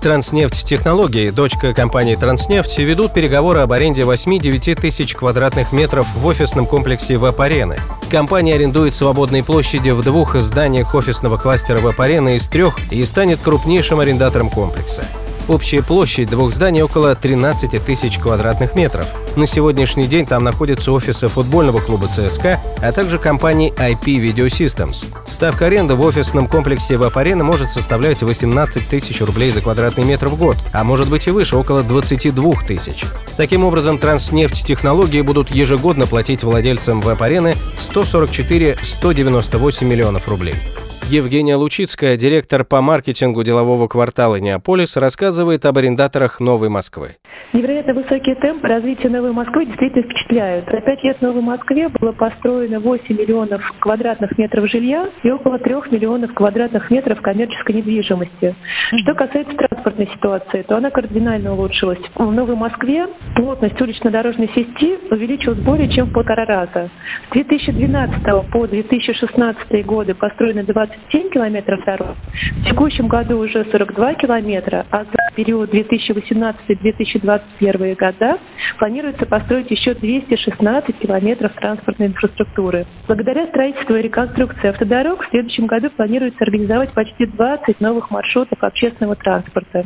Транснефть технологии, дочка компании Транснефть, ведут переговоры об аренде 8-9 тысяч квадратных метров в офисном комплексе Веб-арены. Компания арендует свободные площади в двух зданиях офисного кластера Веб-арены из трех и станет крупнейшим арендатором комплекса. Общая площадь двух зданий около 13 тысяч квадратных метров. На сегодняшний день там находятся офисы футбольного клуба ЦСКА, а также компании IP Video Systems. Ставка аренды в офисном комплексе Вапарена может составлять 18 тысяч рублей за квадратный метр в год, а может быть и выше, около 22 тысяч. Таким образом, Транснефть технологии будут ежегодно платить владельцам Вапарены 144-198 миллионов рублей. Евгения Лучицкая, директор по маркетингу делового квартала «Неаполис», рассказывает об арендаторах «Новой Москвы». Невероятно высокие темпы развития Новой Москвы действительно впечатляют. За пять лет в Новой Москве было построено 8 миллионов квадратных метров жилья и около 3 миллионов квадратных метров коммерческой недвижимости. Что касается транспортной ситуации, то она кардинально улучшилась. В Новой Москве плотность улично-дорожной сети увеличилась более чем в полтора раза. С 2012 по 2016 годы построено 27 километров дорог. В текущем году уже 42 километра, а за период 2018-2020 2021 года планируется построить еще 216 километров транспортной инфраструктуры. Благодаря строительству и реконструкции автодорог в следующем году планируется организовать почти 20 новых маршрутов общественного транспорта.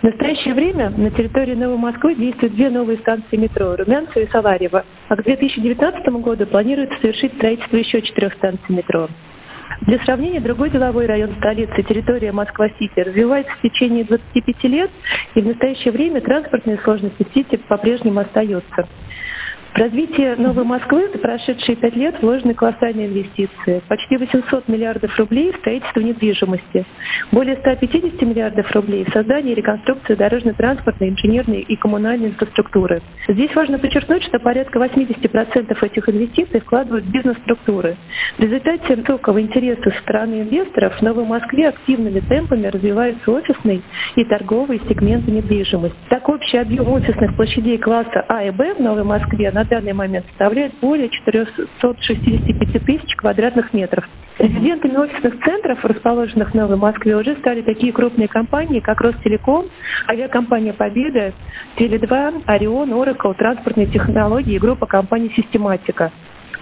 В настоящее время на территории Новой Москвы действуют две новые станции метро – Румянцево и Саларьево. А к 2019 году планируется совершить строительство еще четырех станций метро. Для сравнения, другой деловой район столицы, территория Москва-Сити, развивается в течение 25 лет, и в настоящее время транспортные сложности в Сити по-прежнему остаются. В развитие Новой Москвы за прошедшие пять лет вложены колоссальные инвестиции. Почти 800 миллиардов рублей в строительство недвижимости, более 150 миллиардов рублей в создание и реконструкцию дорожно-транспортной, инженерной и коммунальной инфраструктуры. Здесь важно подчеркнуть, что порядка 80% этих инвестиций вкладывают в бизнес-структуры. В результате высокого интереса со стороны инвесторов в Новой Москве активными темпами развивается офисный и торговый сегменты недвижимости. Так общий объем офисных площадей класса А и Б в Новой Москве на данный момент составляет более 465 тысяч квадратных метров. Резидентами офисных центров, расположенных в Новой Москве, уже стали такие крупные компании, как Ростелеком, авиакомпания «Победа», Теле2, Орион, Oracle, транспортные технологии и группа компаний «Систематика».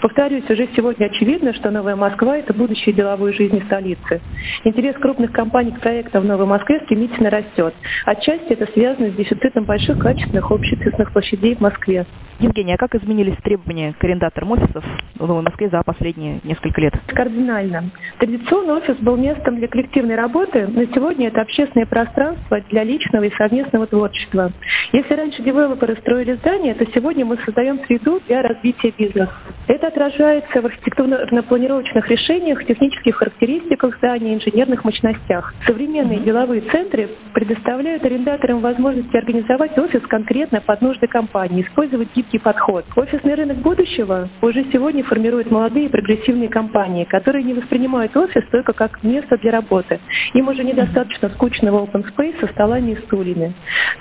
Повторюсь, уже сегодня очевидно, что Новая Москва – это будущее деловой жизни столицы. Интерес крупных компаний к проектам в Новой Москве стремительно растет. Отчасти это связано с дефицитом больших качественных общественных площадей в Москве. Евгения, а как изменились требования к арендаторам офисов в Новой Москве за последние несколько лет? Кардинально. Традиционно офис был местом для коллективной работы, но сегодня это общественное пространство для личного и совместного творчества. Если раньше девелоперы строили здания, то сегодня мы создаем среду для развития бизнеса. Это отражается в архитектурно-планировочных решениях, технических характеристиках зданий, инженерных мощностях. Современные деловые центры предоставляют арендаторам возможность организовать офис конкретно под нужды компании, использовать гибкий подход. Офисный рынок будущего уже сегодня формирует молодые прогрессивные компании, которые не воспринимают офис только как место для работы. Им уже недостаточно скучного open space со столами и стульями.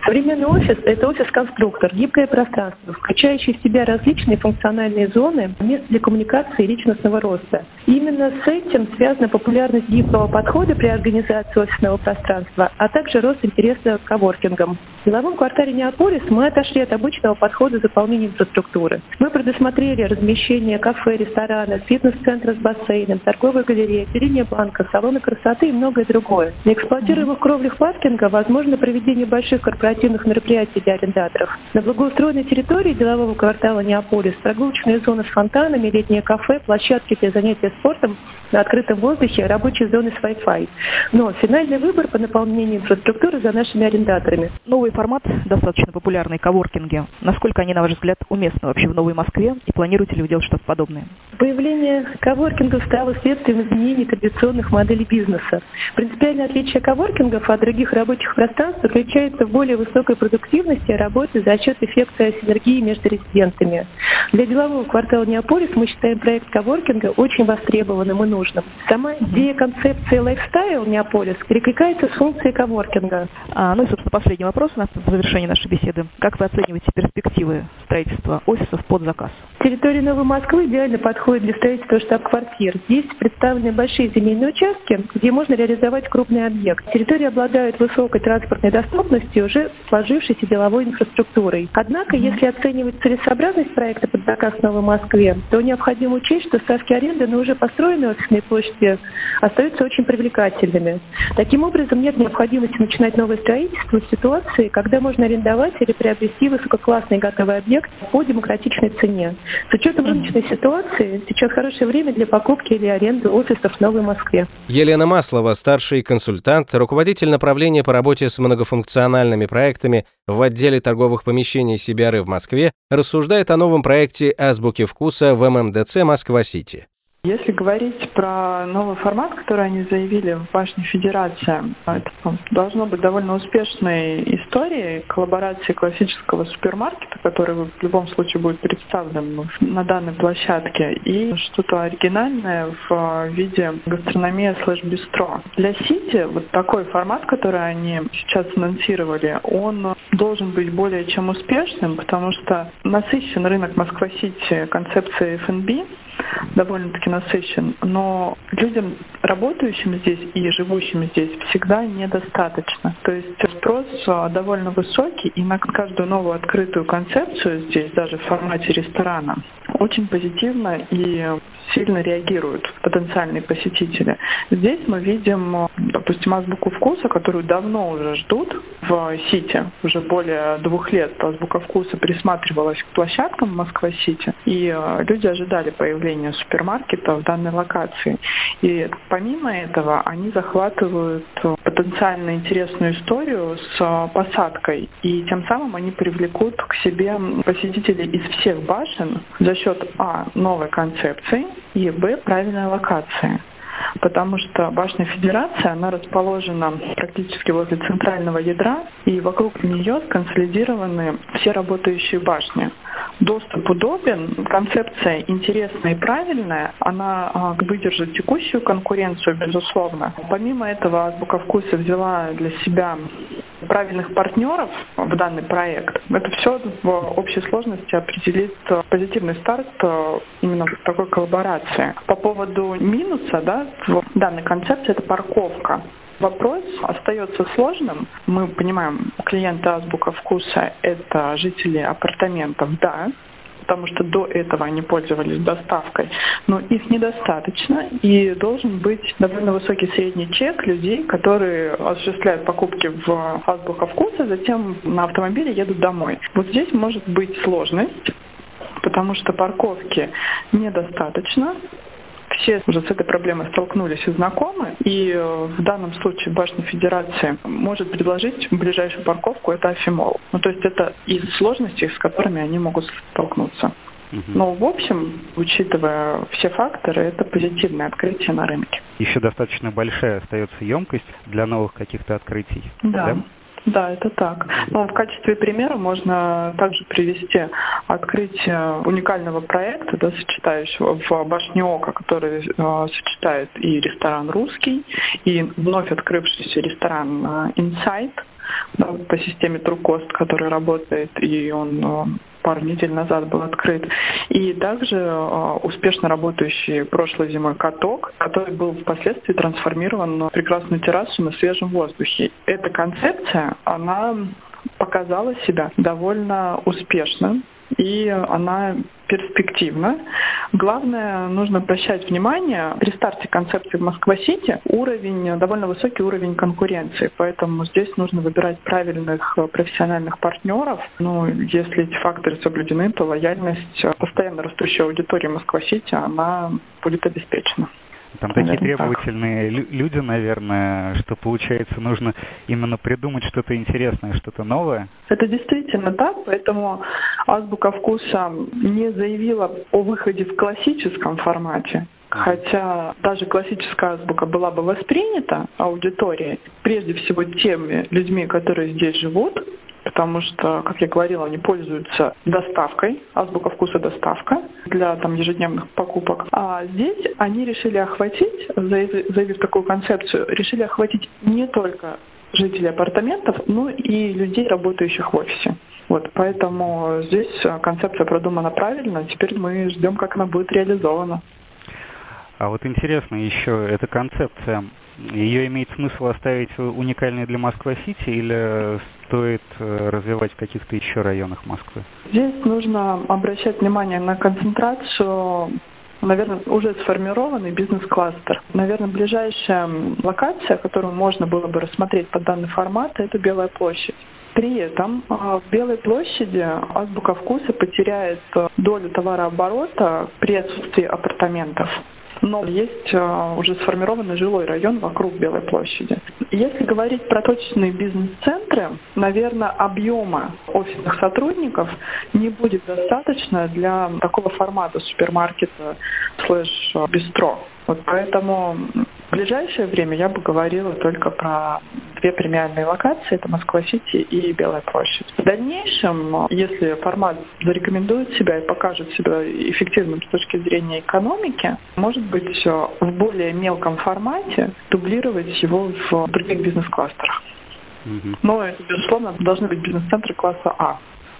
Современный офис – это офис-конструктор, гибкое пространство, включающее в себя различные функциональные зоны, для коммуникации и личностного роста. именно с этим связана популярность гибкого подхода при организации офисного пространства, а также рост интереса к коворкингам. Деловом квартале Неаполис мы отошли от обычного подхода заполнения инфраструктуры. Мы предусмотрели размещение кафе, ресторана, фитнес-центра с бассейном, торговой галереи, отделение банка, салоны красоты и многое другое. На эксплуатируемых кровлях паркинга возможно проведение больших корпоративных мероприятий для арендаторов. На благоустроенной территории делового квартала Неаполис прогулочные зоны с фонтанами, летнее кафе, площадки для занятия спортом на открытом воздухе, рабочие зоны с Wi-Fi. Но финальный выбор по наполнению инфраструктуры за нашими арендаторами. Новый формат, достаточно популярный, коворкинги. Насколько они, на ваш взгляд, уместны вообще в Новой Москве и планируете ли вы делать что-то подобное? Появление коворкингов стало следствием изменений традиционных моделей бизнеса. Принципиальное отличие коворкингов от других рабочих пространств заключается в более высокой продуктивности работы за счет эффекта синергии между резидентами. Для делового квартала Неаполис мы считаем проект коворкинга очень востребованным и нужным. Сама идея концепции лайфстайл Неаполис перекликается с функцией коворкинга. А, ну и, собственно, последний вопрос у нас в завершении нашей беседы. Как вы оцениваете перспективы строительства офисов под заказ? Территория Новой Москвы идеально подходит для строительства штаб-квартир. Здесь представлены большие земельные участки, где можно реализовать крупный объект. Территория обладает высокой транспортной доступностью уже сложившейся деловой инфраструктурой. Однако, если оценивать целесообразность проекта под заказ в Новой Москве, то необходимо учесть, что ставки аренды на уже построенные офисные площади остаются очень привлекательными. Таким образом, нет необходимости начинать новое строительство в ситуации, когда можно арендовать или приобрести высококлассный готовый объект по демократичной цене. С учетом рыночной ситуации, сейчас хорошее время для покупки или аренды офисов в Новой Москве. Елена Маслова, старший консультант, руководитель направления по работе с многофункциональными проектами в отделе торговых помещений CBR в Москве, рассуждает о новом проекте «Азбуки вкуса» в ММДЦ «Москва-Сити». Если говорить про новый формат, который они заявили в Башне Федерация, это должно быть довольно успешной историей коллаборации классического супермаркета, который в любом случае будет представлен на данной площадке, и что-то оригинальное в виде гастрономии слэш-бистро. Для Сити вот такой формат, который они сейчас анонсировали, он должен быть более чем успешным, потому что насыщен рынок Москва-Сити концепцией F&B, довольно-таки насыщен, но людям, работающим здесь и живущим здесь, всегда недостаточно. То есть спрос а, довольно высокий, и на каждую новую открытую концепцию здесь, даже в формате ресторана, очень позитивно и сильно реагируют потенциальные посетители. Здесь мы видим, допустим, азбуку вкуса, которую давно уже ждут в Сити. Уже более двух лет азбука вкуса присматривалась к площадкам Москва-Сити, и э, люди ожидали появления супермаркета в данной локации. И помимо этого они захватывают потенциально интересную историю с э, посадкой, и тем самым они привлекут к себе посетителей из всех башен за счет а новой концепции, и б правильной локации потому что башня Федерации, она расположена практически возле центрального ядра, и вокруг нее сконсолидированы все работающие башни. Доступ удобен, концепция интересная и правильная, она а, выдержит текущую конкуренцию, безусловно. Помимо этого, Азбука Вкуса взяла для себя правильных партнеров в данный проект. Это все в общей сложности определит позитивный старт э, именно такой коллаборации. По поводу минуса, да, в данной концепции это парковка. Вопрос остается сложным. Мы понимаем, клиенты Азбука Вкуса – это жители апартаментов, да, потому что до этого они пользовались доставкой, но их недостаточно, и должен быть довольно высокий средний чек людей, которые осуществляют покупки в Азбука Вкуса, затем на автомобиле едут домой. Вот здесь может быть сложность, потому что парковки недостаточно, все уже с этой проблемой столкнулись и знакомы, и э, в данном случае Башня Федерации может предложить ближайшую парковку, это Афимол. Ну, то есть это из сложностей, с которыми они могут столкнуться. Но в общем, учитывая все факторы, это позитивное открытие на рынке. Еще достаточно большая остается емкость для новых каких-то открытий. Да. да? Да, это так. Но в качестве примера можно также привести открытие уникального проекта, да, сочетающего в башне Ока, который э, сочетает и ресторан русский, и вновь открывшийся ресторан э, Insight да, по системе Трукост, который работает, и он э, пару недель назад был открыт. И также э, успешно работающий прошлой зимой каток, который был впоследствии трансформирован в прекрасную террасу на свежем воздухе. Эта концепция, она показала себя довольно успешно и она перспективна. Главное, нужно обращать внимание при старте концепции Москва-Сити уровень, довольно высокий уровень конкуренции, поэтому здесь нужно выбирать правильных профессиональных партнеров. Ну, если эти факторы соблюдены, то лояльность постоянно растущей аудитории Москва-Сити, она будет обеспечена. Там такие требовательные так. люди, наверное, что получается нужно именно придумать что-то интересное, что-то новое. Это действительно так, поэтому Азбука вкуса не заявила о выходе в классическом формате. Хотя даже классическая азбука была бы воспринята аудиторией, прежде всего теми людьми, которые здесь живут, потому что, как я говорила, они пользуются доставкой, азбука вкуса доставка для там ежедневных покупок. А здесь они решили охватить, заявив, такую концепцию, решили охватить не только жителей апартаментов, но и людей, работающих в офисе. Вот, поэтому здесь концепция продумана правильно, теперь мы ждем, как она будет реализована. А вот интересно еще, эта концепция, ее имеет смысл оставить уникальной для Москвы-Сити или стоит э, развивать в каких-то еще районах Москвы? Здесь нужно обращать внимание на концентрацию наверное, уже сформированный бизнес-кластер. Наверное, ближайшая локация, которую можно было бы рассмотреть под данный формат, это Белая площадь. При этом а, в Белой площади Азбука вкуса потеряет э, долю товарооборота при отсутствии апартаментов но есть а, уже сформированный жилой район вокруг Белой площади. Если говорить про точечные бизнес-центры, наверное, объема офисных сотрудников не будет достаточно для такого формата супермаркета слэш-бистро. Вот поэтому в ближайшее время я бы говорила только про две премиальные локации, это Москва-Сити и Белая площадь. В дальнейшем, если формат зарекомендует себя и покажет себя эффективным с точки зрения экономики, может быть, в более мелком формате дублировать его в других бизнес-кластерах. Но безусловно, должны быть бизнес-центры класса А.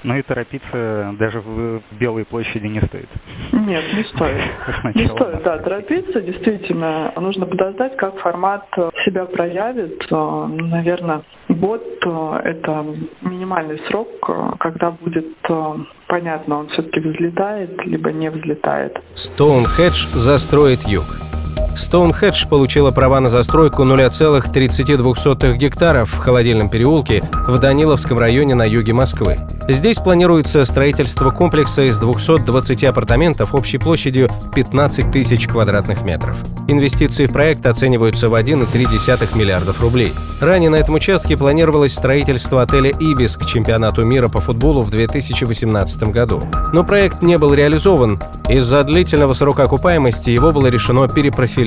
Ну и торопиться даже в Белой площади не стоит. Нет, не стоит. Не стоит, да, торопиться. Действительно, нужно подождать, как формат себя проявит. Наверное, год – это минимальный срок, когда будет понятно, он все-таки взлетает, либо не взлетает. Стоунхедж застроит юг. Стоунхедж получила права на застройку 0,32 гектаров в Холодильном переулке в Даниловском районе на юге Москвы. Здесь планируется строительство комплекса из 220 апартаментов общей площадью 15 тысяч квадратных метров. Инвестиции в проект оцениваются в 1,3 миллиардов рублей. Ранее на этом участке планировалось строительство отеля «Ибис» к чемпионату мира по футболу в 2018 году. Но проект не был реализован. Из-за длительного срока окупаемости его было решено перепрофилировать